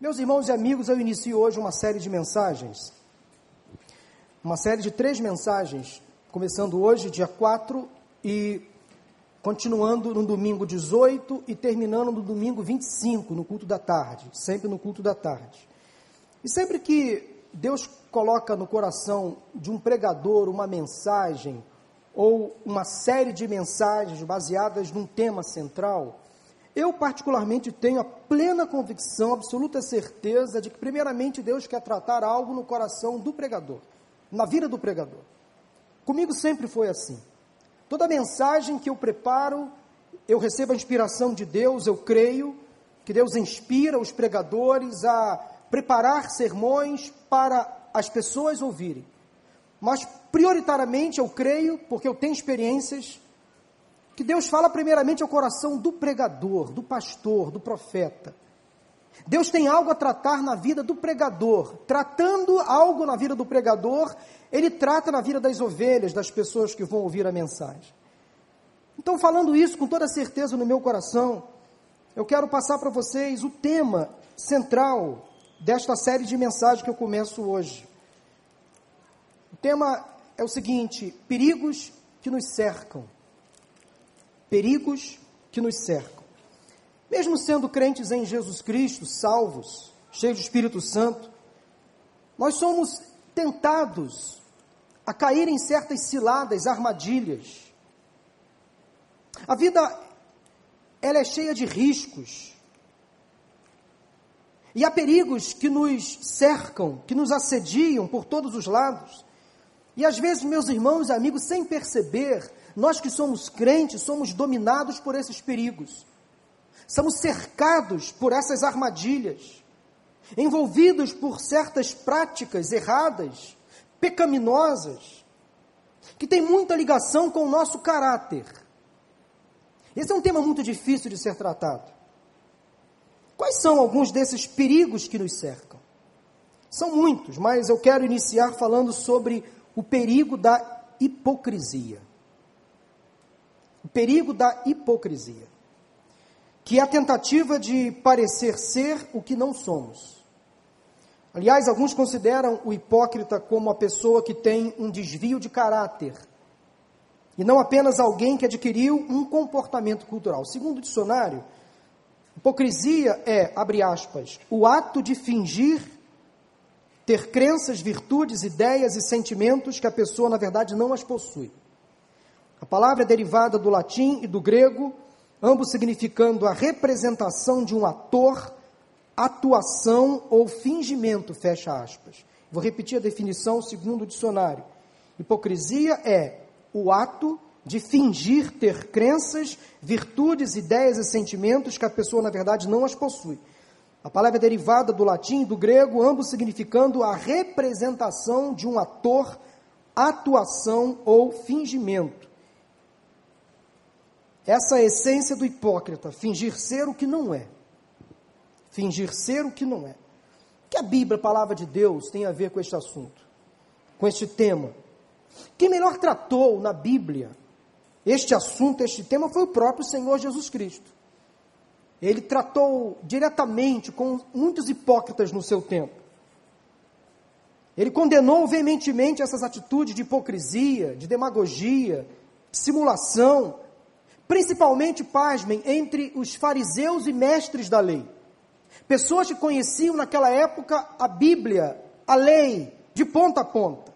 Meus irmãos e amigos, eu inicio hoje uma série de mensagens, uma série de três mensagens, começando hoje, dia 4, e continuando no domingo 18 e terminando no domingo 25, no culto da tarde, sempre no culto da tarde. E sempre que Deus coloca no coração de um pregador uma mensagem ou uma série de mensagens baseadas num tema central, eu particularmente tenho a plena convicção, absoluta certeza de que primeiramente Deus quer tratar algo no coração do pregador, na vida do pregador. Comigo sempre foi assim. Toda mensagem que eu preparo, eu recebo a inspiração de Deus, eu creio que Deus inspira os pregadores a preparar sermões para as pessoas ouvirem. Mas prioritariamente eu creio, porque eu tenho experiências, que Deus fala primeiramente ao coração do pregador, do pastor, do profeta. Deus tem algo a tratar na vida do pregador. Tratando algo na vida do pregador, ele trata na vida das ovelhas, das pessoas que vão ouvir a mensagem. Então, falando isso com toda certeza no meu coração, eu quero passar para vocês o tema central desta série de mensagens que eu começo hoje. O tema é o seguinte: perigos que nos cercam. Perigos que nos cercam. Mesmo sendo crentes em Jesus Cristo, salvos, cheios do Espírito Santo, nós somos tentados a cair em certas ciladas, armadilhas. A vida ela é cheia de riscos. E há perigos que nos cercam, que nos assediam por todos os lados. E às vezes, meus irmãos e amigos, sem perceber, nós que somos crentes, somos dominados por esses perigos. Somos cercados por essas armadilhas, envolvidos por certas práticas erradas, pecaminosas, que têm muita ligação com o nosso caráter. Esse é um tema muito difícil de ser tratado. Quais são alguns desses perigos que nos cercam? São muitos, mas eu quero iniciar falando sobre o perigo da hipocrisia. Perigo da hipocrisia, que é a tentativa de parecer ser o que não somos. Aliás, alguns consideram o hipócrita como a pessoa que tem um desvio de caráter, e não apenas alguém que adquiriu um comportamento cultural. Segundo o dicionário, Hipocrisia é, abre aspas, o ato de fingir ter crenças, virtudes, ideias e sentimentos que a pessoa, na verdade, não as possui. A palavra é derivada do latim e do grego, ambos significando a representação de um ator, atuação ou fingimento, fecha aspas. Vou repetir a definição segundo o dicionário. Hipocrisia é o ato de fingir ter crenças, virtudes, ideias e sentimentos que a pessoa, na verdade, não as possui. A palavra é derivada do latim e do grego, ambos significando a representação de um ator, atuação ou fingimento. Essa é essência do hipócrita, fingir ser o que não é. Fingir ser o que não é. O que a Bíblia, a palavra de Deus, tem a ver com este assunto, com este tema? Quem melhor tratou na Bíblia este assunto, este tema, foi o próprio Senhor Jesus Cristo. Ele tratou diretamente com muitos hipócritas no seu tempo. Ele condenou veementemente essas atitudes de hipocrisia, de demagogia, simulação, principalmente, pasmem, entre os fariseus e mestres da lei. Pessoas que conheciam naquela época a Bíblia, a lei, de ponta a ponta,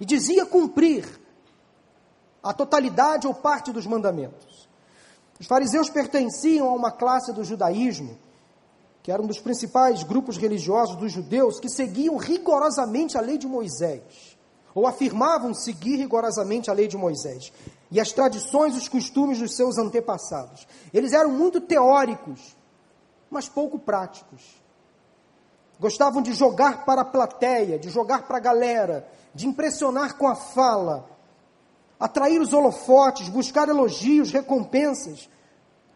e dizia cumprir a totalidade ou parte dos mandamentos. Os fariseus pertenciam a uma classe do judaísmo, que era um dos principais grupos religiosos dos judeus, que seguiam rigorosamente a lei de Moisés, ou afirmavam seguir rigorosamente a lei de Moisés, e as tradições os costumes dos seus antepassados. Eles eram muito teóricos, mas pouco práticos. Gostavam de jogar para a plateia, de jogar para a galera, de impressionar com a fala, atrair os holofotes, buscar elogios, recompensas.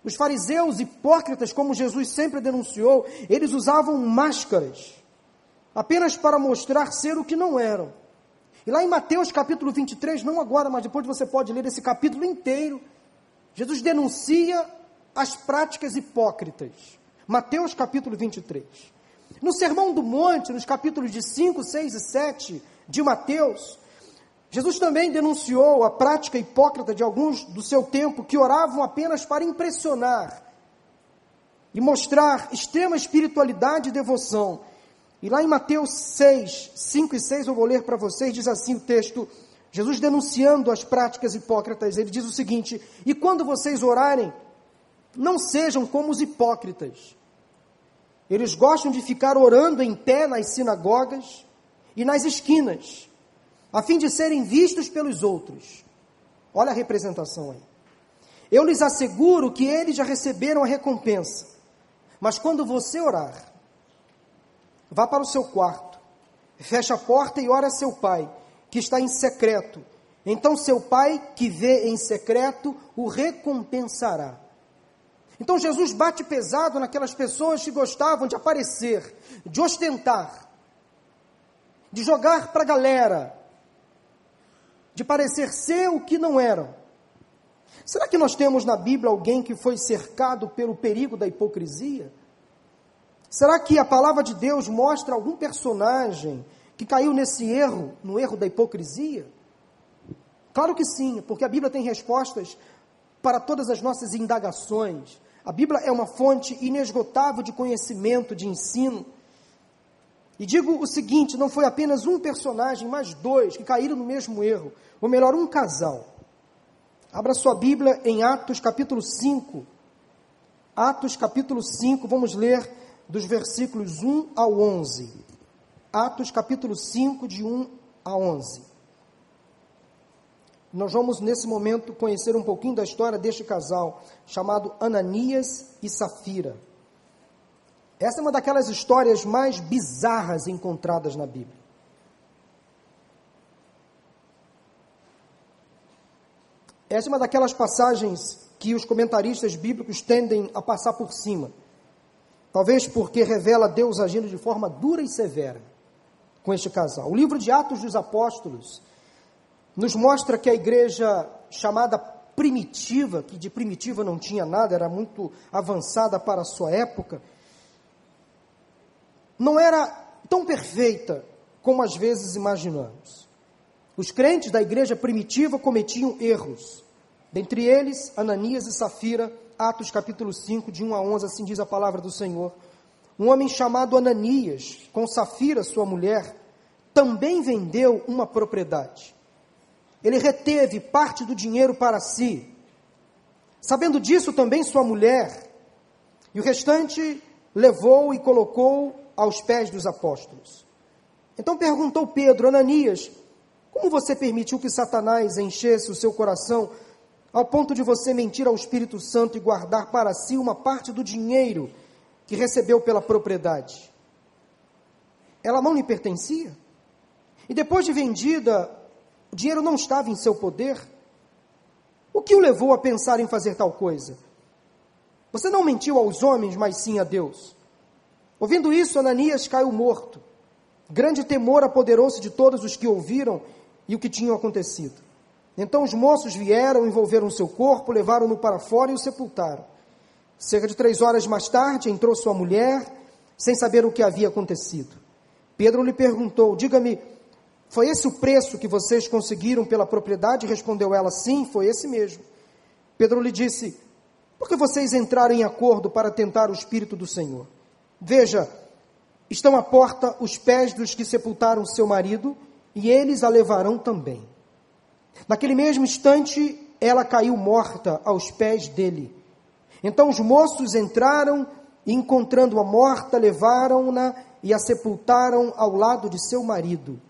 Os fariseus hipócritas, como Jesus sempre denunciou, eles usavam máscaras apenas para mostrar ser o que não eram. E lá em Mateus capítulo 23, não agora, mas depois você pode ler esse capítulo inteiro, Jesus denuncia as práticas hipócritas. Mateus capítulo 23. No Sermão do Monte, nos capítulos de 5, 6 e 7 de Mateus, Jesus também denunciou a prática hipócrita de alguns do seu tempo que oravam apenas para impressionar e mostrar extrema espiritualidade e devoção. E lá em Mateus 6, 5 e 6, eu vou ler para vocês, diz assim o texto: Jesus denunciando as práticas hipócritas, ele diz o seguinte: E quando vocês orarem, não sejam como os hipócritas. Eles gostam de ficar orando em pé nas sinagogas e nas esquinas, a fim de serem vistos pelos outros. Olha a representação aí. Eu lhes asseguro que eles já receberam a recompensa. Mas quando você orar, vá para o seu quarto, feche a porta e ore a seu pai que está em secreto. Então seu pai, que vê em secreto, o recompensará. Então Jesus bate pesado naquelas pessoas que gostavam de aparecer, de ostentar, de jogar para a galera, de parecer ser o que não eram. Será que nós temos na Bíblia alguém que foi cercado pelo perigo da hipocrisia? Será que a palavra de Deus mostra algum personagem que caiu nesse erro, no erro da hipocrisia? Claro que sim, porque a Bíblia tem respostas para todas as nossas indagações. A Bíblia é uma fonte inesgotável de conhecimento, de ensino. E digo o seguinte: não foi apenas um personagem, mas dois que caíram no mesmo erro, ou melhor, um casal. Abra sua Bíblia em Atos capítulo 5. Atos capítulo 5, vamos ler dos versículos 1 ao 11. Atos capítulo 5, de 1 a 11. Nós vamos nesse momento conhecer um pouquinho da história deste casal, chamado Ananias e Safira. Essa é uma daquelas histórias mais bizarras encontradas na Bíblia. Essa é uma daquelas passagens que os comentaristas bíblicos tendem a passar por cima. Talvez porque revela Deus agindo de forma dura e severa com este casal. O livro de Atos dos Apóstolos nos mostra que a igreja chamada primitiva, que de primitiva não tinha nada, era muito avançada para a sua época, não era tão perfeita como às vezes imaginamos. Os crentes da igreja primitiva cometiam erros. Dentre eles, Ananias e Safira, Atos capítulo 5, de 1 a 11, assim diz a palavra do Senhor. Um homem chamado Ananias, com Safira, sua mulher, também vendeu uma propriedade. Ele reteve parte do dinheiro para si. Sabendo disso, também sua mulher, e o restante levou e colocou aos pés dos apóstolos. Então perguntou Pedro, Ananias, como você permitiu que Satanás enchesse o seu coração ao ponto de você mentir ao Espírito Santo e guardar para si uma parte do dinheiro que recebeu pela propriedade. Ela não lhe pertencia? E depois de vendida, o dinheiro não estava em seu poder? O que o levou a pensar em fazer tal coisa? Você não mentiu aos homens, mas sim a Deus. Ouvindo isso, Ananias caiu morto. Grande temor apoderou-se de todos os que ouviram e o que tinha acontecido. Então os moços vieram, envolveram seu corpo, levaram-no para fora e o sepultaram. Cerca de três horas mais tarde, entrou sua mulher, sem saber o que havia acontecido. Pedro lhe perguntou: Diga-me, foi esse o preço que vocês conseguiram pela propriedade? Respondeu ela: Sim, foi esse mesmo. Pedro lhe disse: Por que vocês entraram em acordo para tentar o Espírito do Senhor? Veja, estão à porta os pés dos que sepultaram seu marido, e eles a levarão também. Naquele mesmo instante, ela caiu morta aos pés dele. Então os moços entraram e, encontrando-a morta, levaram-na e a sepultaram ao lado de seu marido.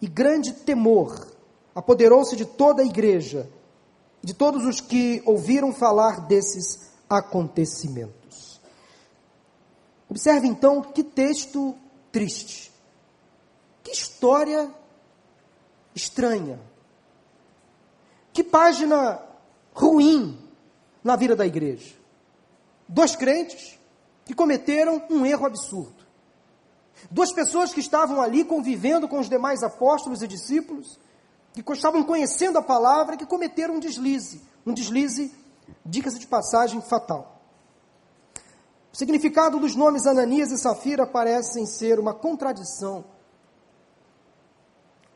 E grande temor apoderou-se de toda a igreja, de todos os que ouviram falar desses acontecimentos. Observe então que texto triste, que história estranha, que página ruim na vida da igreja dois crentes que cometeram um erro absurdo. Duas pessoas que estavam ali convivendo com os demais apóstolos e discípulos, que estavam conhecendo a palavra, que cometeram um deslize, um deslize, dica-se de passagem, fatal. O significado dos nomes Ananias e Safira parecem ser uma contradição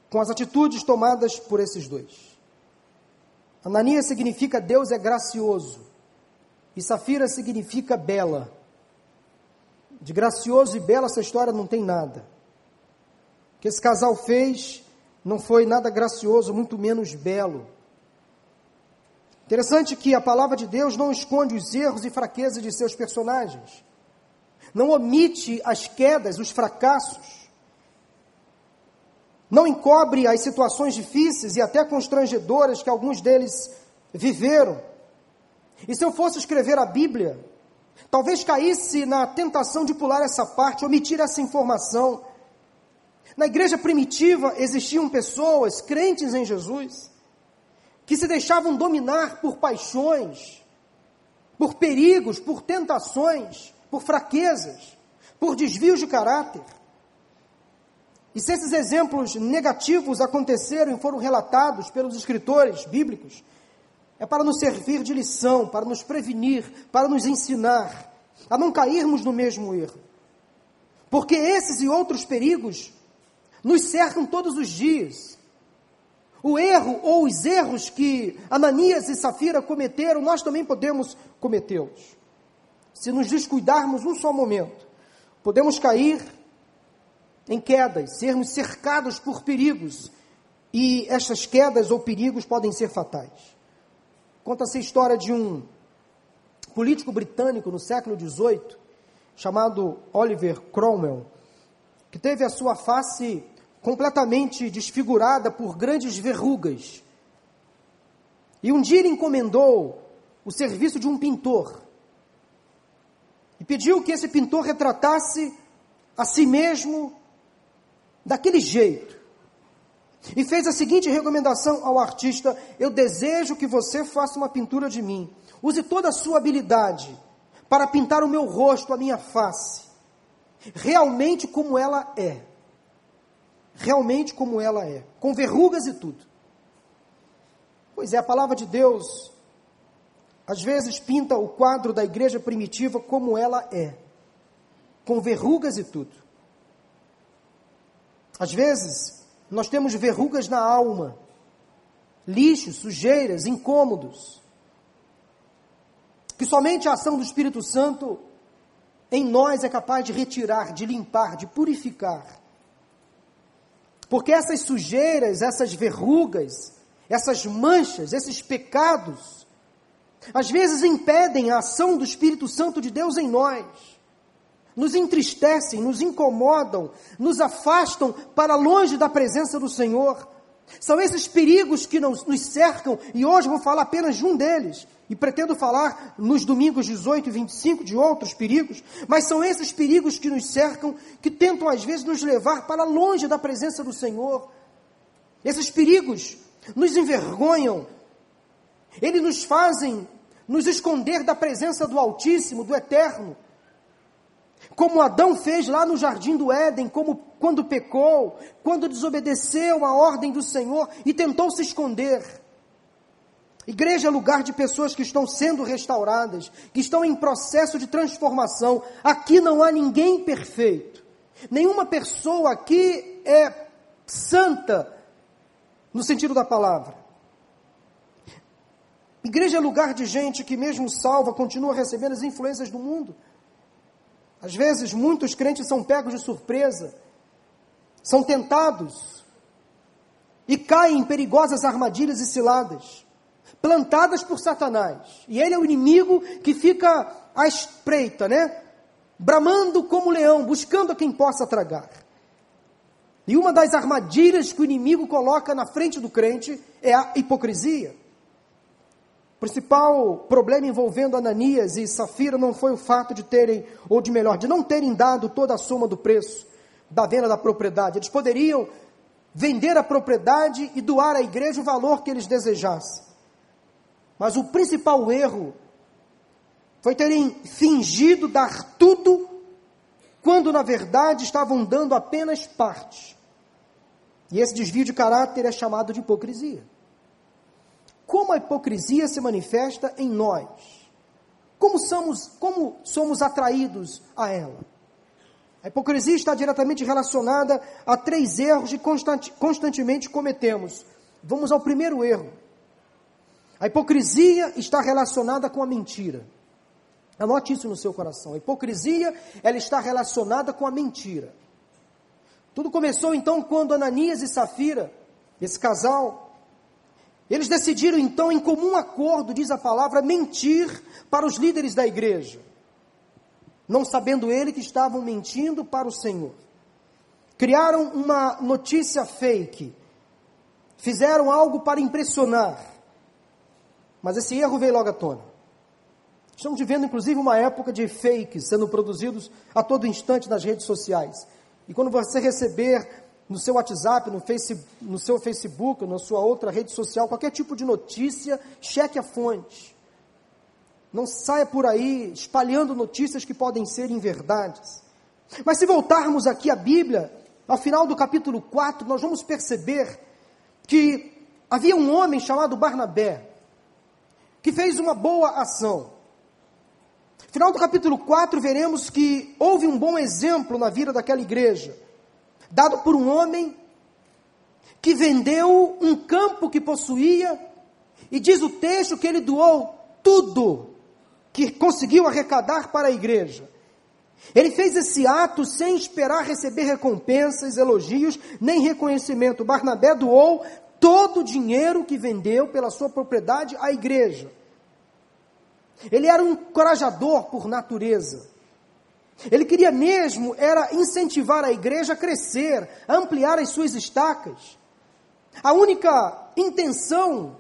com as atitudes tomadas por esses dois. Ananias significa Deus é gracioso, e Safira significa bela. De gracioso e bela essa história não tem nada. O que esse casal fez não foi nada gracioso, muito menos belo. Interessante que a palavra de Deus não esconde os erros e fraquezas de seus personagens. Não omite as quedas, os fracassos. Não encobre as situações difíceis e até constrangedoras que alguns deles viveram. E se eu fosse escrever a Bíblia, talvez caísse na tentação de pular essa parte, omitir essa informação na igreja primitiva existiam pessoas crentes em Jesus que se deixavam dominar por paixões, por perigos, por tentações, por fraquezas, por desvios de caráter. E se esses exemplos negativos aconteceram e foram relatados pelos escritores bíblicos, é para nos servir de lição, para nos prevenir, para nos ensinar a não cairmos no mesmo erro. Porque esses e outros perigos nos cercam todos os dias. O erro ou os erros que Ananias e Safira cometeram, nós também podemos cometê-los. Se nos descuidarmos um só momento, podemos cair em quedas, sermos cercados por perigos, e estas quedas ou perigos podem ser fatais. Conta-se a história de um político britânico no século XVIII, chamado Oliver Cromwell, que teve a sua face completamente desfigurada por grandes verrugas. E um dia ele encomendou o serviço de um pintor e pediu que esse pintor retratasse a si mesmo daquele jeito. E fez a seguinte recomendação ao artista: Eu desejo que você faça uma pintura de mim. Use toda a sua habilidade para pintar o meu rosto, a minha face, realmente como ela é realmente como ela é, com verrugas e tudo. Pois é, a palavra de Deus às vezes pinta o quadro da igreja primitiva como ela é, com verrugas e tudo. Às vezes, nós temos verrugas na alma, lixos, sujeiras, incômodos, que somente a ação do Espírito Santo em nós é capaz de retirar, de limpar, de purificar. Porque essas sujeiras, essas verrugas, essas manchas, esses pecados, às vezes impedem a ação do Espírito Santo de Deus em nós. Nos entristecem, nos incomodam, nos afastam para longe da presença do Senhor. São esses perigos que nos, nos cercam, e hoje vou falar apenas de um deles, e pretendo falar nos domingos 18 e 25 de outros perigos, mas são esses perigos que nos cercam, que tentam às vezes nos levar para longe da presença do Senhor. Esses perigos nos envergonham, eles nos fazem nos esconder da presença do Altíssimo, do Eterno. Como Adão fez lá no jardim do Éden, como quando pecou, quando desobedeceu a ordem do Senhor e tentou se esconder. Igreja é lugar de pessoas que estão sendo restauradas, que estão em processo de transformação. Aqui não há ninguém perfeito. Nenhuma pessoa aqui é santa, no sentido da palavra. Igreja é lugar de gente que, mesmo salva, continua recebendo as influências do mundo. Às vezes, muitos crentes são pegos de surpresa, são tentados e caem em perigosas armadilhas e ciladas plantadas por Satanás. E ele é o inimigo que fica à espreita, né? Bramando como leão, buscando a quem possa tragar. E uma das armadilhas que o inimigo coloca na frente do crente é a hipocrisia. Principal problema envolvendo Ananias e Safira não foi o fato de terem, ou de melhor, de não terem dado toda a soma do preço da venda da propriedade. Eles poderiam vender a propriedade e doar à igreja o valor que eles desejassem. Mas o principal erro foi terem fingido dar tudo, quando na verdade estavam dando apenas parte. E esse desvio de caráter é chamado de hipocrisia. Como a hipocrisia se manifesta em nós? como somos, como somos atraídos a ela? A hipocrisia está diretamente relacionada a três erros que constantemente cometemos. Vamos ao primeiro erro. A hipocrisia está relacionada com a mentira. Anote isso no seu coração. A hipocrisia, ela está relacionada com a mentira. Tudo começou então quando Ananias e Safira, esse casal, eles decidiram então, em comum acordo, diz a palavra, mentir para os líderes da igreja não sabendo ele que estavam mentindo para o Senhor. Criaram uma notícia fake, fizeram algo para impressionar, mas esse erro veio logo à tona. Estamos vivendo, inclusive, uma época de fakes sendo produzidos a todo instante nas redes sociais. E quando você receber no seu WhatsApp, no, face, no seu Facebook, na sua outra rede social, qualquer tipo de notícia, cheque a fonte. Não saia por aí espalhando notícias que podem ser inverdades. Mas se voltarmos aqui à Bíblia, ao final do capítulo 4, nós vamos perceber que havia um homem chamado Barnabé, que fez uma boa ação. Final do capítulo 4, veremos que houve um bom exemplo na vida daquela igreja, dado por um homem que vendeu um campo que possuía, e diz o texto que ele doou tudo que conseguiu arrecadar para a igreja. Ele fez esse ato sem esperar receber recompensas, elogios, nem reconhecimento. Barnabé doou todo o dinheiro que vendeu pela sua propriedade à igreja. Ele era um encorajador por natureza. Ele queria mesmo era incentivar a igreja a crescer, a ampliar as suas estacas. A única intenção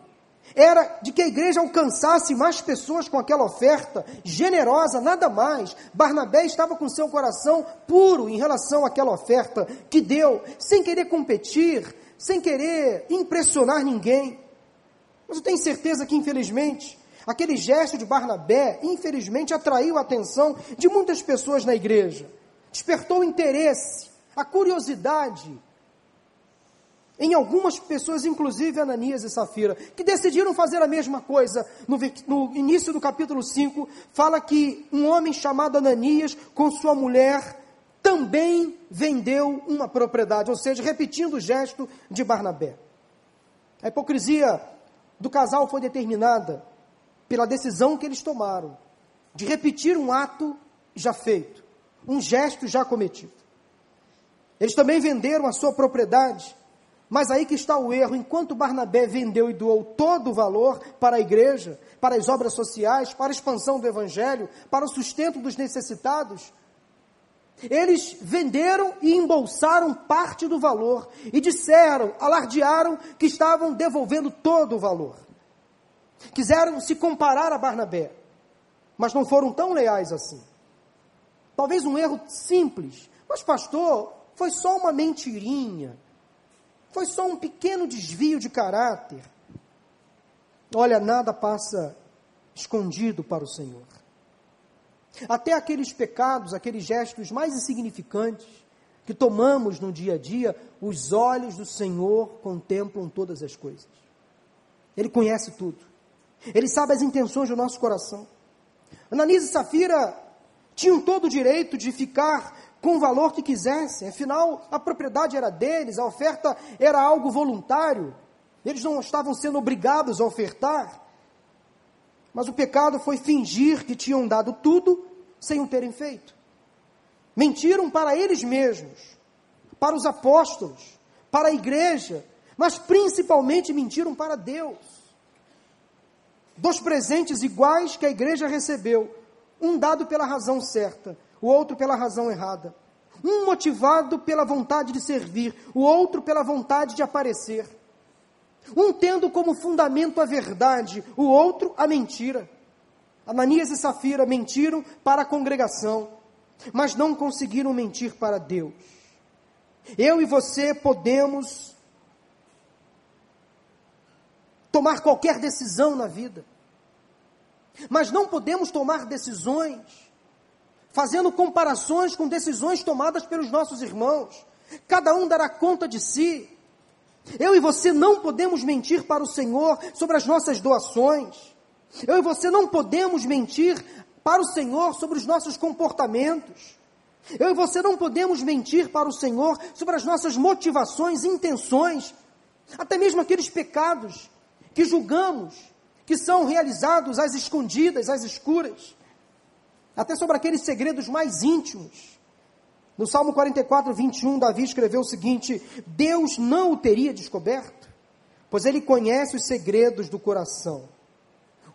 era de que a igreja alcançasse mais pessoas com aquela oferta generosa, nada mais. Barnabé estava com seu coração puro em relação àquela oferta que deu, sem querer competir, sem querer impressionar ninguém. Mas eu tenho certeza que, infelizmente, aquele gesto de Barnabé, infelizmente, atraiu a atenção de muitas pessoas na igreja, despertou o interesse, a curiosidade em algumas pessoas, inclusive Ananias e Safira, que decidiram fazer a mesma coisa. No, no, início do capítulo 5, fala que um homem chamado Ananias, com sua mulher, também vendeu uma propriedade, ou seja, repetindo o gesto de Barnabé. A hipocrisia do casal foi determinada pela decisão que eles tomaram de repetir um ato já feito, um gesto já cometido. Eles também venderam a sua propriedade mas aí que está o erro. Enquanto Barnabé vendeu e doou todo o valor para a igreja, para as obras sociais, para a expansão do evangelho, para o sustento dos necessitados, eles venderam e embolsaram parte do valor e disseram, alardearam que estavam devolvendo todo o valor. Quiseram se comparar a Barnabé, mas não foram tão leais assim. Talvez um erro simples, mas pastor, foi só uma mentirinha. Foi só um pequeno desvio de caráter. Olha, nada passa escondido para o Senhor. Até aqueles pecados, aqueles gestos mais insignificantes que tomamos no dia a dia, os olhos do Senhor contemplam todas as coisas. Ele conhece tudo. Ele sabe as intenções do nosso coração. Ananias e Safira tinham todo o direito de ficar com o valor que quisessem. Afinal, a propriedade era deles, a oferta era algo voluntário. Eles não estavam sendo obrigados a ofertar. Mas o pecado foi fingir que tinham dado tudo sem o terem feito. Mentiram para eles mesmos, para os apóstolos, para a igreja, mas principalmente mentiram para Deus. Dois presentes iguais que a igreja recebeu, um dado pela razão certa, o outro pela razão errada. Um motivado pela vontade de servir, o outro pela vontade de aparecer. Um tendo como fundamento a verdade, o outro a mentira. Ananias e Safira mentiram para a congregação, mas não conseguiram mentir para Deus. Eu e você podemos tomar qualquer decisão na vida, mas não podemos tomar decisões fazendo comparações com decisões tomadas pelos nossos irmãos. Cada um dará conta de si. Eu e você não podemos mentir para o Senhor sobre as nossas doações. Eu e você não podemos mentir para o Senhor sobre os nossos comportamentos. Eu e você não podemos mentir para o Senhor sobre as nossas motivações, intenções, até mesmo aqueles pecados que julgamos que são realizados às escondidas, às escuras, até sobre aqueles segredos mais íntimos. No Salmo 44, 21, Davi escreveu o seguinte: Deus não o teria descoberto, pois ele conhece os segredos do coração.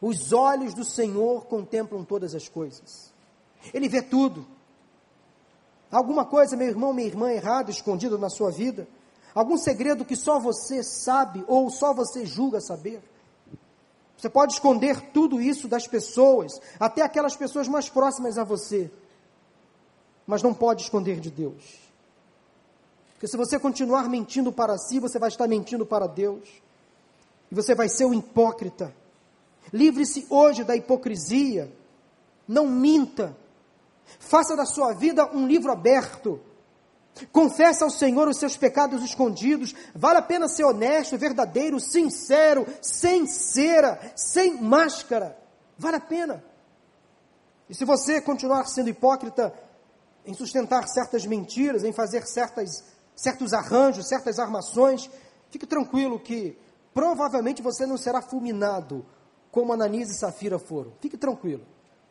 Os olhos do Senhor contemplam todas as coisas. Ele vê tudo. Alguma coisa, meu irmão, minha irmã, errada, escondida na sua vida? Algum segredo que só você sabe ou só você julga saber? Você pode esconder tudo isso das pessoas, até aquelas pessoas mais próximas a você, mas não pode esconder de Deus. Porque se você continuar mentindo para si, você vai estar mentindo para Deus, e você vai ser um hipócrita. Livre-se hoje da hipocrisia, não minta, Faça da sua vida um livro aberto. Confesse ao Senhor os seus pecados escondidos. Vale a pena ser honesto, verdadeiro, sincero, sem cera, sem máscara. Vale a pena. E se você continuar sendo hipócrita em sustentar certas mentiras, em fazer certas, certos arranjos, certas armações, fique tranquilo que provavelmente você não será fulminado como Ananias e Safira foram. Fique tranquilo.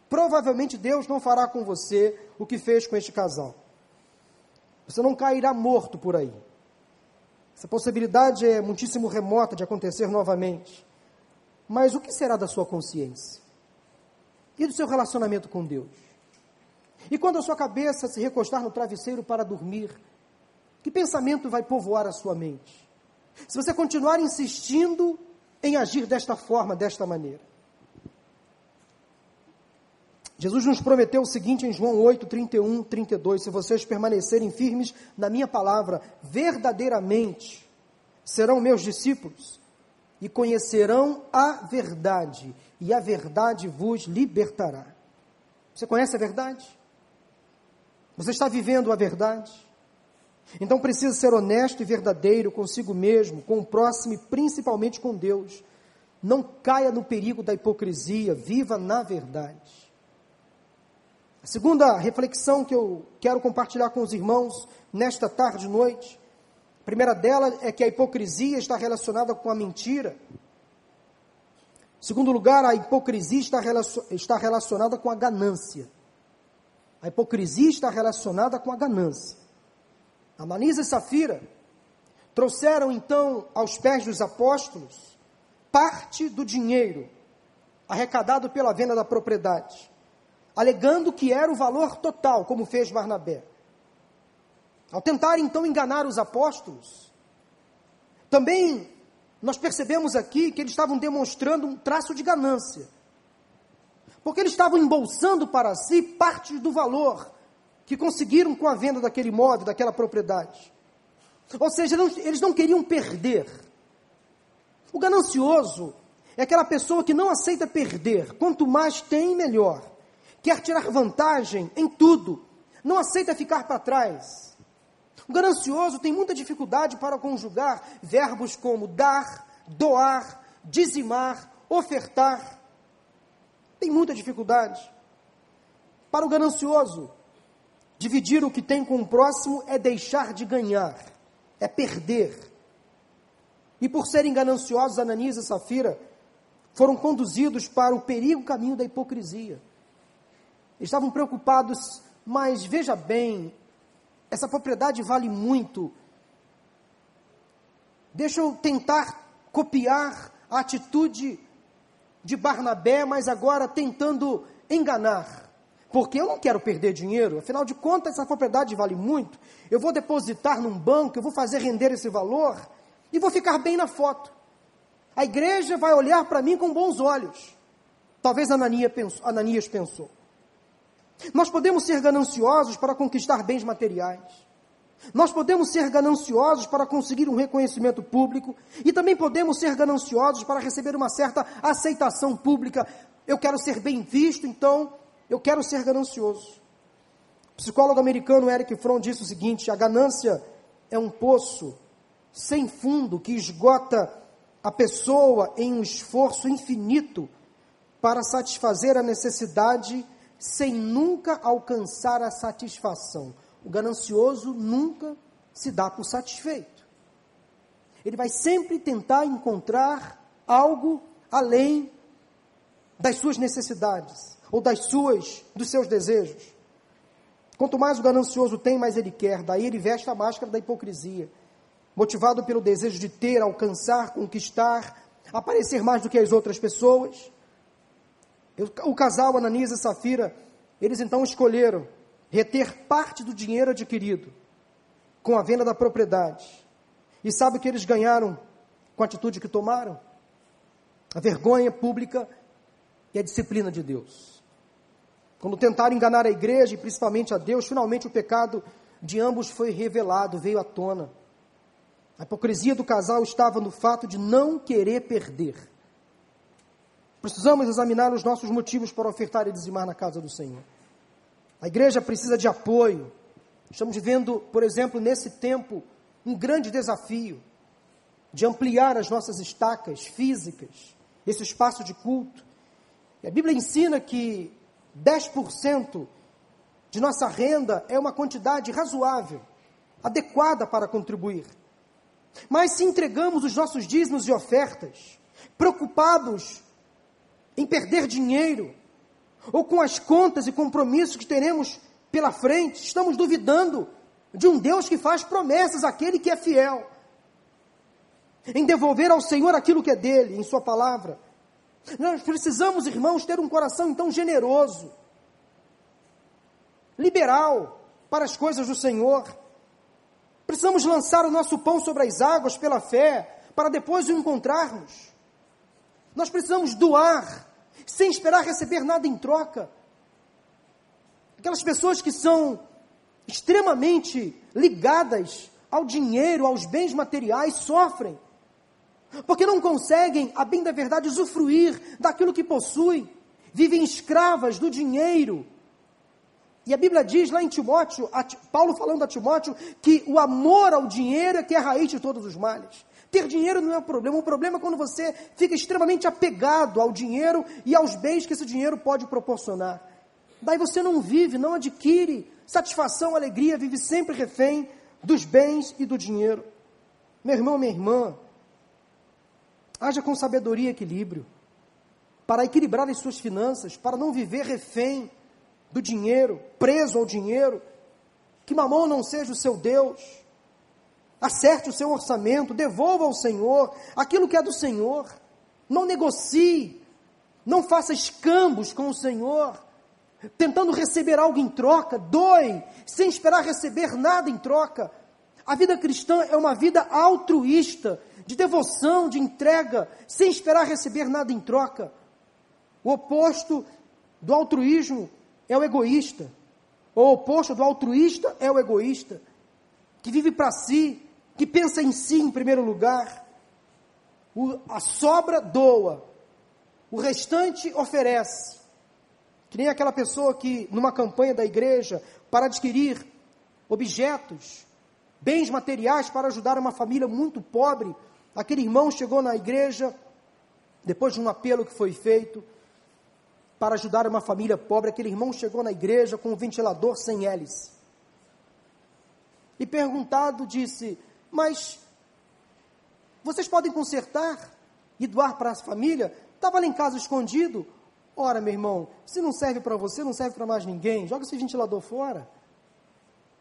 Provavelmente Deus não fará com você o que fez com este casal. Você não cairá morto por aí. Essa possibilidade é muitíssimo remota de acontecer novamente. Mas o que será da sua consciência? E do seu relacionamento com Deus? E quando a sua cabeça se recostar no travesseiro para dormir, que pensamento vai povoar a sua mente? Se você continuar insistindo em agir desta forma, desta maneira. Jesus nos prometeu o seguinte em João 8, 31, 32: Se vocês permanecerem firmes na minha palavra, verdadeiramente serão meus discípulos e conhecerão a verdade, e a verdade vos libertará. Você conhece a verdade? Você está vivendo a verdade? Então precisa ser honesto e verdadeiro consigo mesmo, com o próximo e principalmente com Deus. Não caia no perigo da hipocrisia, viva na verdade. A segunda reflexão que eu quero compartilhar com os irmãos nesta tarde e noite, a primeira dela é que a hipocrisia está relacionada com a mentira. Em segundo lugar, a hipocrisia está, relacionada com a ganância. A hipocrisia está relacionada com a ganância. Ananias e Safira trouxeram então aos pés dos apóstolos parte do dinheiro arrecadado pela venda da propriedade alegando que era o valor total, como fez Barnabé. Ao tentar então enganar os apóstolos, também nós percebemos aqui que eles estavam demonstrando um traço de ganância. Porque eles estavam embolsando para si parte do valor que conseguiram com a venda daquele imóvel, daquela propriedade. Ou seja, eles não queriam perder. O ganancioso é aquela pessoa que não aceita perder. Quanto mais tem, melhor quer tirar vantagem em tudo, não aceita ficar para trás. O ganancioso tem muita dificuldade para conjugar verbos como dar, doar, dizimar, ofertar. Tem muita dificuldade. Para o ganancioso, dividir o que tem com o próximo é deixar de ganhar, é perder. E por serem gananciosos, Ananias e Safira foram conduzidos para o perigo caminho da hipocrisia estavam preocupados, mas veja bem, essa propriedade vale muito. Deixa eu tentar copiar a atitude de Barnabé, mas agora tentando enganar. Porque eu não quero perder dinheiro, afinal de contas, essa propriedade vale muito. Eu vou depositar num banco, eu vou fazer render esse valor e vou ficar bem na foto. A igreja vai olhar para mim com bons olhos. Talvez Ananias pensou. Nós podemos ser gananciosos para conquistar bens materiais. Nós podemos ser gananciosos para conseguir um reconhecimento público e também podemos ser gananciosos para receber uma certa aceitação pública. Eu quero ser bem visto, então eu quero ser ganancioso. O psicólogo americano Eric Fromm disse o seguinte: a ganância é um poço sem fundo que esgota a pessoa em um esforço infinito para satisfazer a necessidade sem nunca alcançar a satisfação. O ganancioso nunca se dá por satisfeito. Ele vai sempre tentar encontrar algo além das suas necessidades ou das suas, dos seus desejos. Quanto mais o ganancioso tem, mais ele quer. Daí ele veste a máscara da hipocrisia, motivado pelo desejo de ter, alcançar, conquistar, aparecer mais do que as outras pessoas. O casal Ananias e Safira, eles então escolheram reter parte do dinheiro adquirido com a venda da propriedade. E sabe o que eles ganharam com a atitude que tomaram? A vergonha pública e a disciplina de Deus. Quando tentaram enganar a igreja e principalmente a Deus, finalmente o pecado de ambos foi revelado, veio à tona. A hipocrisia do casal estava no fato de não querer perder. Precisamos examinar os nossos motivos para ofertar e dizimar na casa do Senhor. A igreja precisa de apoio. Estamos vivendo, por exemplo, nesse tempo, um grande desafio de ampliar as nossas estacas físicas, esse espaço de culto. E a Bíblia ensina que 10% de nossa renda é uma quantidade razoável, adequada para contribuir. Mas se entregamos os nossos dízimos e ofertas, preocupados em perder dinheiro, ou com as contas e compromissos que teremos pela frente, estamos duvidando de um Deus que faz promessas àquele que é fiel, em devolver ao Senhor aquilo que é dele, em Sua palavra. Nós precisamos, irmãos, ter um coração então generoso, liberal para as coisas do Senhor. Precisamos lançar o nosso pão sobre as águas pela fé, para depois o encontrarmos. Nós precisamos doar, sem esperar receber nada em troca. Aquelas pessoas que são extremamente ligadas ao dinheiro, aos bens materiais, sofrem porque não conseguem, a bem da verdade, usufruir daquilo que possuem, vivem escravas do dinheiro. E a Bíblia diz lá em Timóteo, Paulo falando a Timóteo, que o amor ao dinheiro é que é a raiz de todos os males. Ter dinheiro não é o problema, o problema é quando você fica extremamente apegado ao dinheiro e aos bens que esse dinheiro pode proporcionar. Daí você não vive, não adquire satisfação, alegria, vive sempre refém dos bens e do dinheiro. Meu irmão, minha irmã, Haja com sabedoria e equilíbrio, para equilibrar as suas finanças, para não viver refém do dinheiro, preso ao dinheiro, que mamão não seja o seu Deus. Acerte o seu orçamento, devolva ao Senhor aquilo que é do Senhor. Não negocie, não faça escambos com o Senhor, tentando receber algo em troca, doe, sem esperar receber nada em troca. A vida cristã é uma vida altruísta, de devoção, de entrega, sem esperar receber nada em troca. O oposto do altruísmo é o egoísta. O oposto do altruísta é o egoísta, que vive para si, que pensa em si em primeiro lugar. O, a sobra doa, o restante oferece. Que nem aquela pessoa que, numa campanha da igreja, para adquirir objetos, bens materiais para ajudar uma família muito pobre, Aquele irmão chegou na igreja, depois de um apelo que foi feito, para ajudar uma família pobre, aquele irmão chegou na igreja com um ventilador sem hélice. E perguntado, disse: Mas vocês podem consertar e doar para a família? Estava lá em casa escondido. Ora, meu irmão, se não serve para você, não serve para mais ninguém. Joga esse ventilador fora.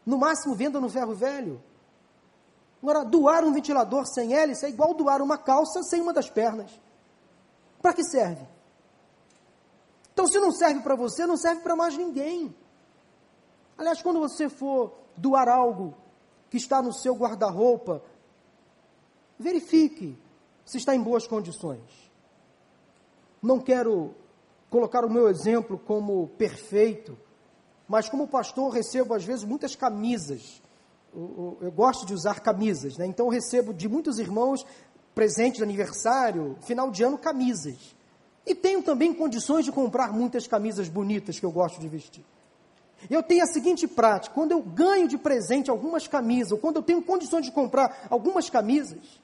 No máximo, venda no ferro velho. Agora, doar um ventilador sem hélice é igual doar uma calça sem uma das pernas. Para que serve? Então, se não serve para você, não serve para mais ninguém. Aliás, quando você for doar algo que está no seu guarda-roupa, verifique se está em boas condições. Não quero colocar o meu exemplo como perfeito, mas como pastor recebo às vezes muitas camisas eu gosto de usar camisas, né? então recebo de muitos irmãos presente de aniversário, final de ano, camisas. E tenho também condições de comprar muitas camisas bonitas que eu gosto de vestir. Eu tenho a seguinte prática: quando eu ganho de presente algumas camisas, ou quando eu tenho condições de comprar algumas camisas,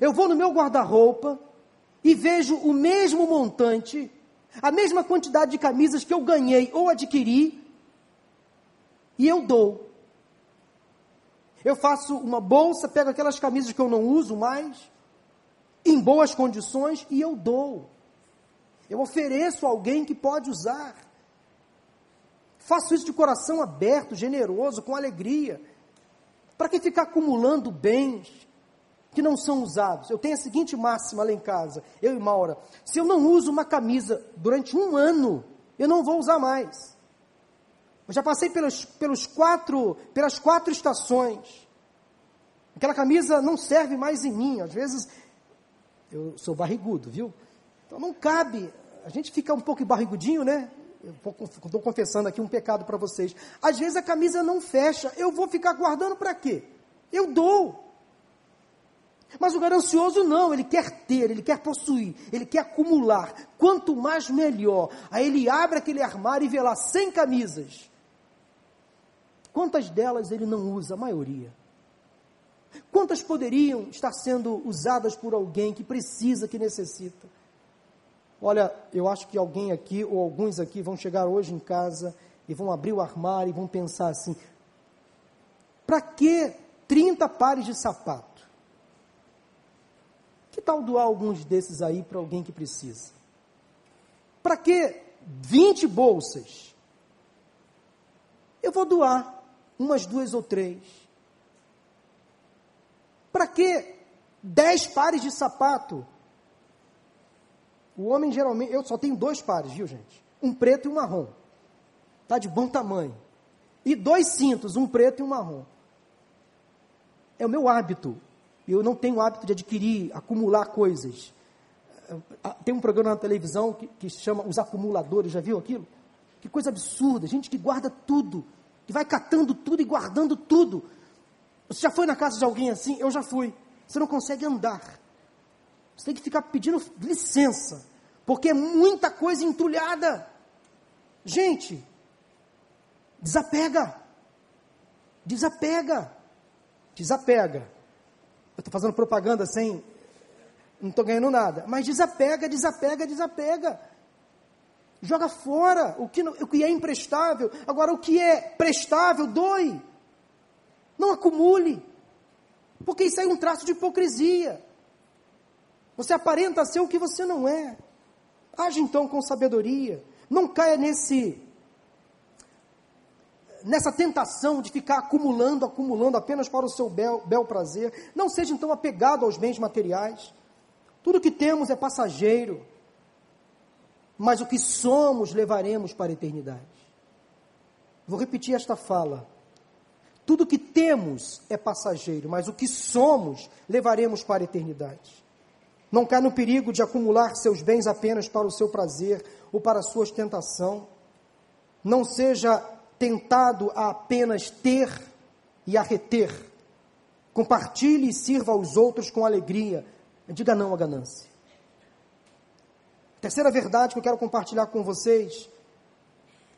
eu vou no meu guarda-roupa e vejo o mesmo montante A mesma quantidade de camisas que eu ganhei ou adquiri, e eu dou. Eu faço uma bolsa, pego aquelas camisas que eu não uso mais, em boas condições, e eu dou. Eu ofereço a alguém que pode usar. Faço isso de coração aberto, generoso, com alegria. Para que ficar acumulando bens que não são usados? Eu tenho a seguinte máxima lá em casa, eu e Maura: se eu não uso uma camisa durante um ano, eu não vou usar mais. Eu já passei pelos, pelos quatro, pelas quatro estações. Aquela camisa não serve mais em mim. Às vezes, eu sou barrigudo, viu? Então não cabe. A gente fica um pouco barrigudinho, né? Estou confessando aqui um pecado para vocês. Às vezes a camisa não fecha, eu vou ficar guardando para quê? Eu dou. Mas o ganancioso não, ele quer ter, ele quer possuir, ele quer acumular. Quanto mais melhor. Aí ele abre aquele armário e vê lá 100 camisas. Quantas delas ele não usa? A maioria. Quantas poderiam estar sendo usadas por alguém que precisa, que necessita? Olha, eu acho que alguém aqui, ou alguns aqui, vão chegar hoje em casa e vão abrir o armário e vão pensar assim: para que 30 pares de sapato? Que tal doar alguns desses aí para alguém que precisa? Para que 20 bolsas? Eu vou doar umas duas ou três. Para que 10 pares de sapato? O homem geralmente, eu só tenho dois pares, viu gente? Um preto e um marrom. Tá de bom tamanho. E dois cintos, um preto e um marrom. É o meu hábito. Eu não tenho hábito de adquirir, acumular coisas. Ah, tem um programa na televisão que, que chama Os Acumuladores, já viu aquilo? Que coisa absurda, gente que guarda tudo, que vai catando tudo e guardando tudo. Você já foi na casa de alguém assim? Eu já fui. Você não consegue andar. Você tem que ficar pedindo licença porque é muita coisa entulhada. Gente, desapega. Desapega. Desapega. Eu estou fazendo propaganda sem. Não estou ganhando nada. Mas desapega, desapega, desapega. Joga fora o que, o que é imprestável. Agora, o que é prestável, doe. Não acumule. Porque isso aí é um traço de hipocrisia. Você aparenta ser o que você não é. Age então com sabedoria. Não caia nesse nessa tentação de ficar acumulando, acumulando apenas para o seu bel, bel prazer. Não seja então apegado aos bens materiais. Tudo que temos é passageiro. Mas o que somos levaremos para a eternidade. Vou repetir esta fala. Tudo que temos é passageiro, mas o que somos levaremos para a eternidade. Não cai no perigo de acumular seus bens apenas para o seu prazer ou para a sua ostentação. Não seja tentado a apenas ter e a reter. Compartilhe e sirva aos outros com alegria. Diga não à ganância. Terceira verdade que eu quero compartilhar com vocês.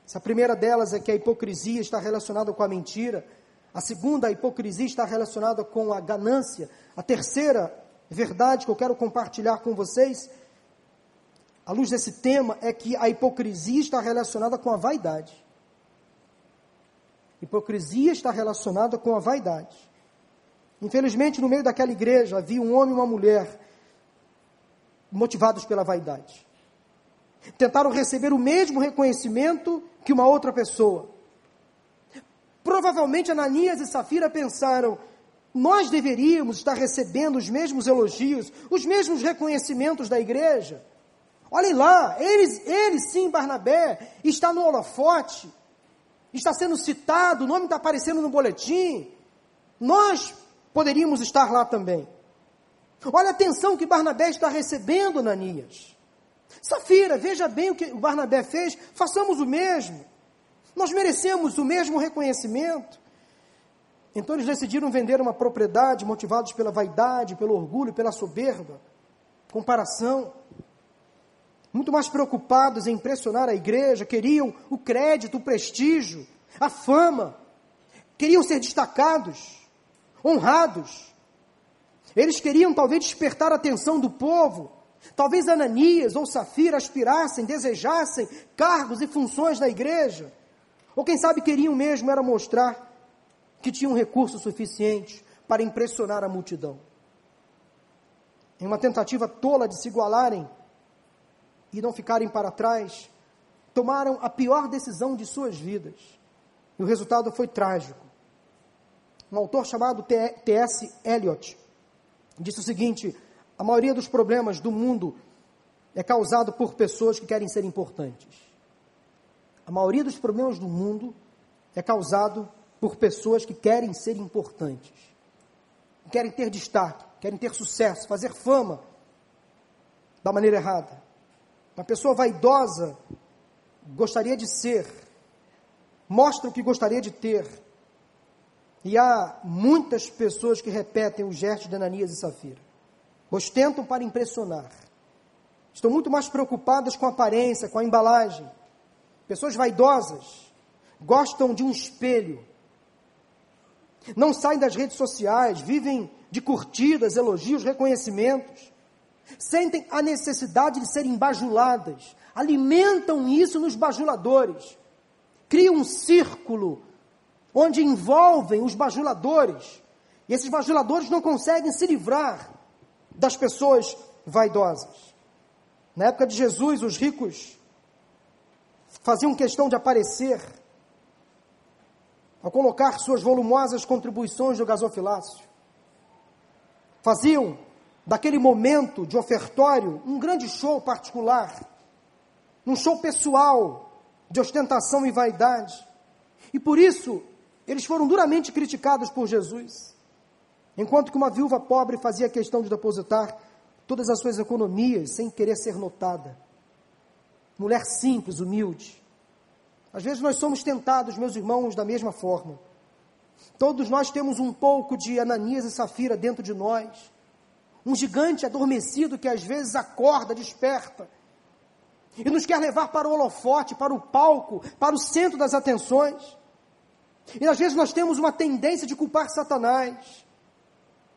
Essa primeira delas é que a hipocrisia está relacionada com a mentira. A segunda, a hipocrisia está relacionada com a ganância. A terceira, verdade que eu quero compartilhar com vocês, à luz desse tema, é que a hipocrisia está relacionada com a vaidade. Hipocrisia está relacionada com a vaidade. Infelizmente, no meio daquela igreja havia um homem e uma mulher motivados pela vaidade. Tentaram receber o mesmo reconhecimento que uma outra pessoa. Provavelmente Ananias e Safira pensaram: nós deveríamos estar recebendo os mesmos elogios, os mesmos reconhecimentos da igreja. Olhem lá, ele, ele sim, Barnabé, está no holofote, está sendo citado, o nome está aparecendo no boletim. Nós poderíamos estar lá também. Olha a atenção que Barnabé está recebendo, Ananias. Safira, veja bem o que o Barnabé fez, façamos o mesmo. Nós merecemos o mesmo reconhecimento. Então eles decidiram vender uma propriedade motivados pela vaidade, pelo orgulho, pela soberba, comparação. Muito mais preocupados em impressionar a igreja, queriam o crédito, o prestígio, a fama, queriam ser destacados, honrados. Eles queriam talvez despertar a atenção do povo, Talvez Ananias ou Safira aspirassem, desejassem cargos e funções na igreja. Ou quem sabe queriam mesmo era mostrar que tinham recursos suficientes para impressionar a multidão. Em uma tentativa tola de se igualarem e não ficarem para trás, tomaram a pior decisão de suas vidas. E o resultado foi trágico. Um autor chamado T.S. Eliot disse o seguinte: a maioria dos problemas do mundo é causado por pessoas que querem ser importantes. A maioria dos problemas do mundo é causado por pessoas que querem ser importantes, querem ter destaque, querem ter sucesso, fazer fama da maneira errada. Uma pessoa vaidosa gostaria de ser, mostra o que gostaria de ter. E há muitas pessoas que repetem os gestos de Ananias e Safira. Ostentam para impressionar. Estão muito mais preocupadas com a aparência, com a embalagem. Pessoas vaidosas gostam de um espelho. Não saem das redes sociais, vivem de curtidas, elogios, reconhecimentos. Sentem a necessidade de serem bajuladas, alimentam isso nos bajuladores, criam um círculo onde envolvem os bajuladores, e esses bajuladores não conseguem se livrar das pessoas vaidosas. Na época de Jesus, os ricos faziam questão de aparecer ao colocar suas volumosas contribuições no gasofilácio. Faziam daquele momento de ofertório um grande show particular num show pessoal de ostentação e vaidade. E por isso, eles foram duramente criticados por Jesus. Enquanto que uma viúva pobre fazia questão de depositar todas as suas economias sem querer ser notada. Mulher simples, humilde. Às vezes nós somos tentados, meus irmãos, da mesma forma. Todos nós temos um pouco de Ananias e Safira dentro de nós. Um gigante adormecido que às vezes acorda, desperta e nos quer levar para o holofote, para o palco, para o centro das atenções. E às vezes nós temos uma tendência de culpar Satanás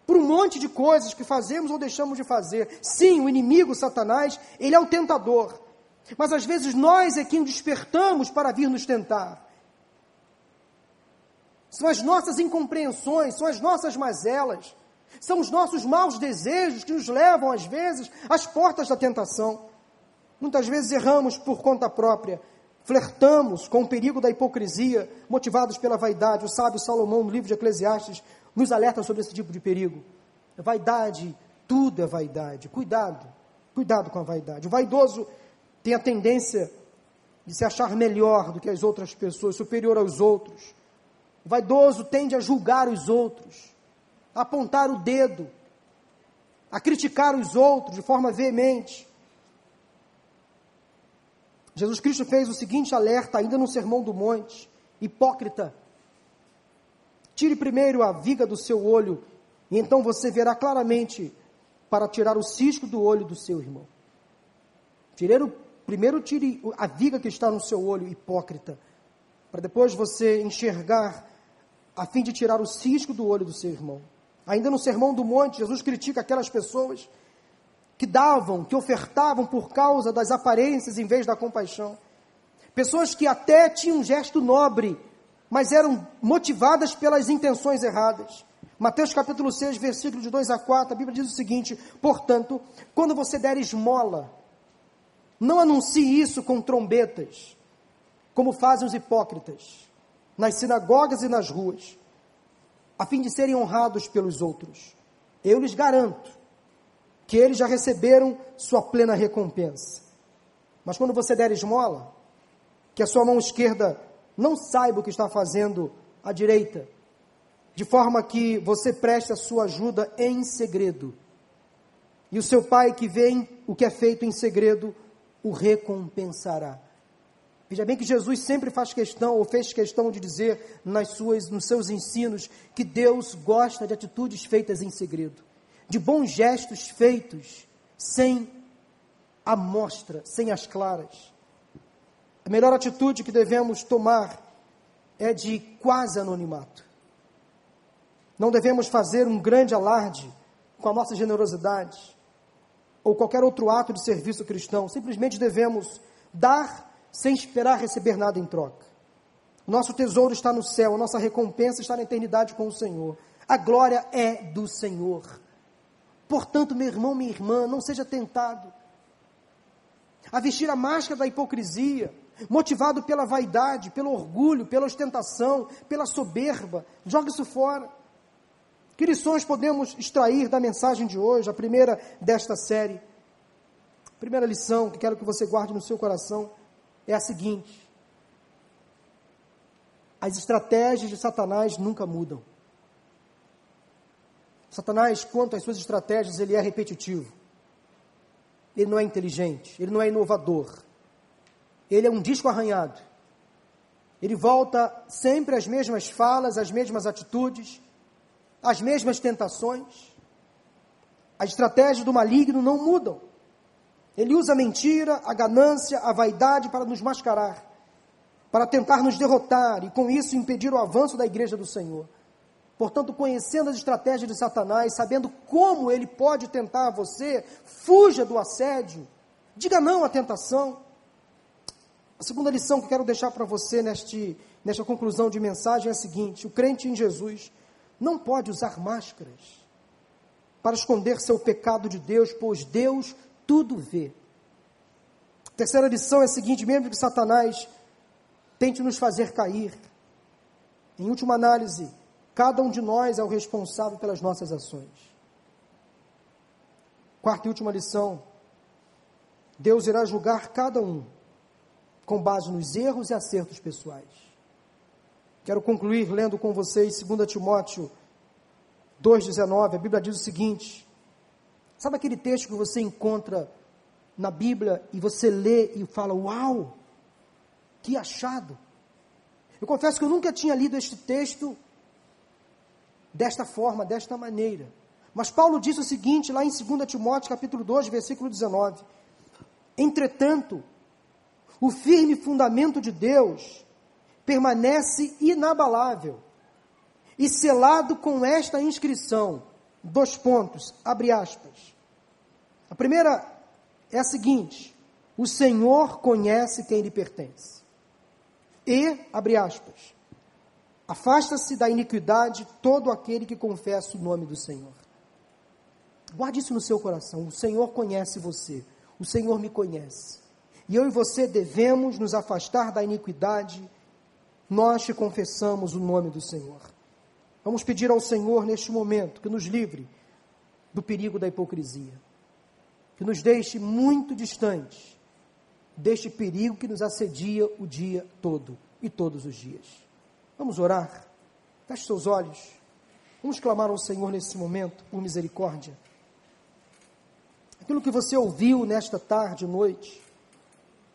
por um monte de coisas que fazemos ou deixamos de fazer. Sim, o inimigo, Satanás, ele é o tentador. Mas às vezes nós é quem despertamos para vir nos tentar. São as nossas incompreensões, são as nossas mazelas, são os nossos maus desejos que nos levam, às vezes, às portas da tentação. Muitas vezes erramos por conta própria, flertamos com o perigo da hipocrisia, motivados pela vaidade. O sábio Salomão, no livro de Eclesiastes, nos alerta sobre esse tipo de perigo. Vaidade, tudo é vaidade. Cuidado, cuidado com a vaidade. O vaidoso tem a tendência de se achar melhor do que as outras pessoas, superior aos outros. O vaidoso tende a julgar os outros, a apontar o dedo, a criticar os outros de forma veemente. Jesus Cristo fez o seguinte alerta ainda no Sermão do Monte: hipócrita, tire primeiro a viga do seu olho, e então você verá claramente para tirar o cisco do olho do seu irmão. Primeiro, primeiro tire a viga que está no seu olho, hipócrita, para depois você enxergar a fim de tirar o cisco do olho do seu irmão. Ainda no Sermão do Monte, Jesus critica aquelas pessoas que davam, que ofertavam por causa das aparências em vez da compaixão. Pessoas que até tinham um gesto nobre, mas eram motivadas pelas intenções erradas. Mateus capítulo 6, versículo de 2 a 4, a Bíblia diz o seguinte: Portanto, quando você der esmola, não anuncie isso com trombetas, como fazem os hipócritas, nas sinagogas e nas ruas, a fim de serem honrados pelos outros. Eu lhes garanto que eles já receberam sua plena recompensa. Mas quando você der esmola, que a sua mão esquerda não saiba o que está fazendo a direita, de forma que você preste a sua ajuda em segredo. E o seu pai que vê o que é feito em segredo, o recompensará. Veja bem que Jesus sempre faz questão, ou fez questão de dizer nas suas, nos seus ensinos, que Deus gosta de atitudes feitas em segredo de bons gestos feitos sem a mostra, sem as claras. A melhor atitude que devemos tomar é de quase anonimato. Não devemos fazer um grande alarde com a nossa generosidade. Ou qualquer outro ato de serviço cristão. Simplesmente devemos dar sem esperar receber nada em troca. Nosso tesouro está no céu, nossa recompensa está na eternidade com o Senhor. A glória é do Senhor. Portanto, meu irmão, minha irmã, não seja tentado a vestir a máscara da hipocrisia, motivado pela vaidade, pelo orgulho, pela ostentação, pela soberba. Joga isso fora. Que lições podemos extrair da mensagem de hoje, a primeira desta série? A primeira lição que quero que você guarde no seu coração é a seguinte: as estratégias de Satanás nunca mudam. Satanás, quanto às suas estratégias, ele é repetitivo. Ele não é inteligente, ele não é inovador. Ele é um disco arranhado. Ele volta sempre às mesmas falas, às mesmas atitudes, às mesmas tentações. As estratégias do maligno não mudam. Ele usa a mentira, a ganância, a vaidade para nos mascarar, para tentar nos derrotar e com isso impedir o avanço da igreja do Senhor. Portanto, conhecendo as estratégias de Satanás, sabendo como ele pode tentar você, fuja do assédio, diga não à tentação. A segunda lição que quero deixar para você neste, nesta conclusão de mensagem é a seguinte: o crente em Jesus não pode usar máscaras para esconder seu pecado de Deus, pois Deus tudo vê. Terceira lição é a seguinte: mesmo que Satanás tente nos fazer cair, em última análise, cada um de nós é o responsável pelas nossas ações. Quarta e última lição: Deus irá julgar cada um com base nos erros e acertos pessoais. Quero concluir lendo com vocês 2 Timóteo 2,19. A Bíblia diz o seguinte: Sabe aquele texto que você encontra na Bíblia e você lê e fala, uau, que achado. Eu confesso que eu nunca tinha lido este texto desta forma, desta maneira. Mas Paulo diz o seguinte, lá em 2 Timóteo, capítulo 2, versículo 19: Entretanto, o firme fundamento de Deus permanece inabalável e selado com esta inscrição, dois pontos, abre aspas. A primeira é a seguinte: o Senhor conhece quem lhe pertence. E, abre aspas, afasta-se da iniquidade todo aquele que confessa o nome do Senhor. Guarde isso no seu coração. O Senhor conhece você. O Senhor me conhece. E eu e você devemos nos afastar da iniquidade, nós que confessamos o nome do Senhor. Vamos pedir ao Senhor neste momento que nos livre do perigo da hipocrisia, que nos deixe muito distantes deste perigo que nos assedia o dia todo e todos os dias. Vamos orar. Feche seus olhos. Vamos clamar ao Senhor nesse momento por misericórdia. Aquilo que você ouviu nesta tarde, noite,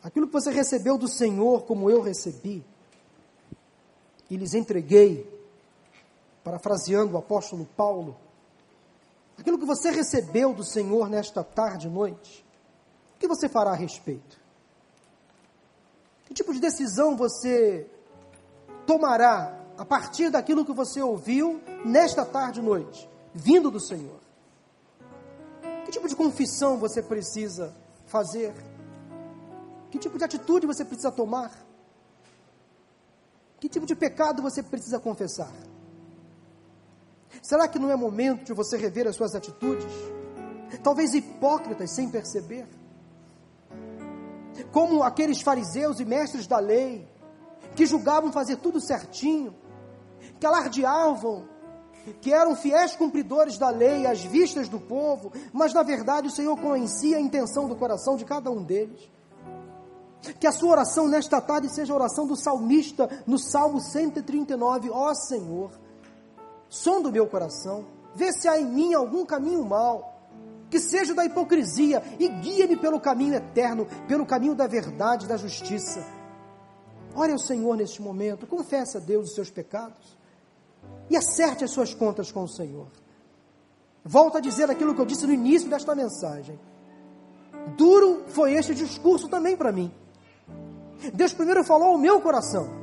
aquilo que você recebeu do Senhor, como eu recebi, e lhes entreguei, parafraseando o apóstolo Paulo, aquilo que você recebeu do Senhor nesta tarde e noite, o que você fará a respeito? Que tipo de decisão você tomará a partir daquilo que você ouviu nesta tarde e noite, vindo do Senhor? Que tipo de confissão você precisa fazer? Que tipo de atitude você precisa tomar? Que tipo de pecado você precisa confessar? Será que não é momento de você rever as suas atitudes? Talvez hipócritas sem perceber? Como aqueles fariseus e mestres da lei, que julgavam fazer tudo certinho, que alardeavam, que eram fiéis cumpridores da lei às vistas do povo, mas na verdade o Senhor conhecia a intenção do coração de cada um deles. Que a sua oração nesta tarde seja a oração do salmista no Salmo 139. Ó oh, Senhor, som do meu coração, vê se há em mim algum caminho mau, que seja da hipocrisia, e guia-me pelo caminho eterno, pelo caminho da verdade e da justiça. Ore ao Senhor neste momento, confesse a Deus os seus pecados e acerte as suas contas com o Senhor. Volto a dizer aquilo que eu disse no início desta mensagem. Duro foi este discurso também para mim. Deus primeiro falou ao meu coração.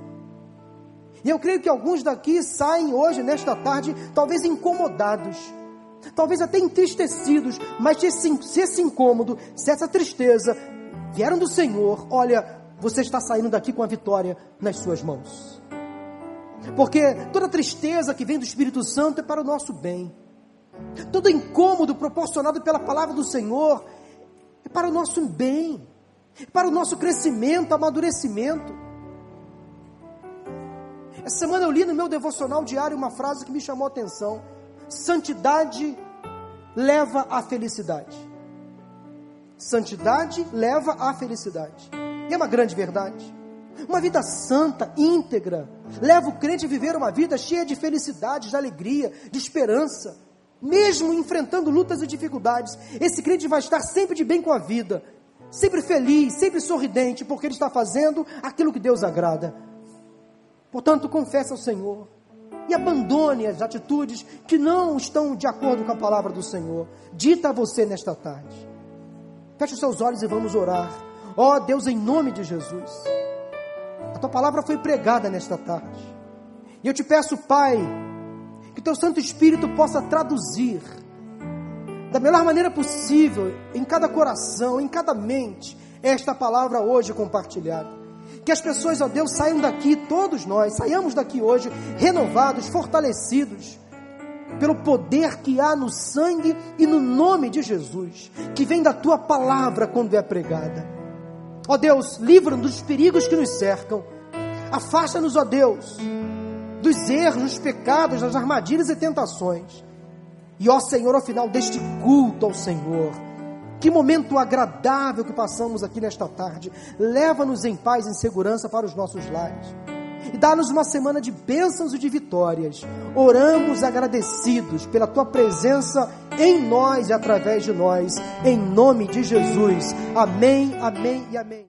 E eu creio que alguns daqui saem hoje, nesta tarde, talvez incomodados, talvez até entristecidos, mas se esse, se esse incômodo, se essa tristeza vieram do Senhor, olha, você está saindo daqui com a vitória nas suas mãos. Porque toda tristeza que vem do Espírito Santo é para o nosso bem. Todo incômodo proporcionado pela palavra do Senhor é para o nosso bem, para o nosso crescimento, amadurecimento. Essa semana eu li no meu devocional diário uma frase que me chamou a atenção: Santidade leva à felicidade. Santidade leva à felicidade. E é uma grande verdade. Uma vida santa, íntegra, leva o crente a viver uma vida cheia de felicidade, de alegria, de esperança. Mesmo enfrentando lutas e dificuldades, esse crente vai estar sempre de bem com a vida, sempre feliz, sempre sorridente, porque ele está fazendo aquilo que Deus agrada. Portanto, confesse ao Senhor e abandone as atitudes que não estão de acordo com a palavra do Senhor. Dita a você nesta tarde. Feche os seus olhos e vamos orar. Ó oh, Deus, em nome de Jesus. A tua palavra foi pregada nesta tarde. E eu te peço, Pai, que teu Santo Espírito possa traduzir da melhor maneira possível em cada coração, em cada mente, esta palavra hoje compartilhada. Que as pessoas, ó Deus, saiam daqui, todos nós, saiamos daqui hoje renovados, fortalecidos pelo poder que há no sangue e no nome de Jesus, que vem da tua palavra quando é pregada. Ó Deus, livra-nos dos perigos que nos cercam. Afasta-nos, ó Deus, dos erros, dos pecados, das armadilhas e tentações. E ó Senhor, ao final deste culto ao Senhor, que momento agradável que passamos aqui nesta tarde. Leva-nos em paz e em segurança para os nossos lares. E dá-nos uma semana de bênçãos e de vitórias. Oramos agradecidos pela tua presença em nós e através de nós, em nome de Jesus. Amém, amém e amém.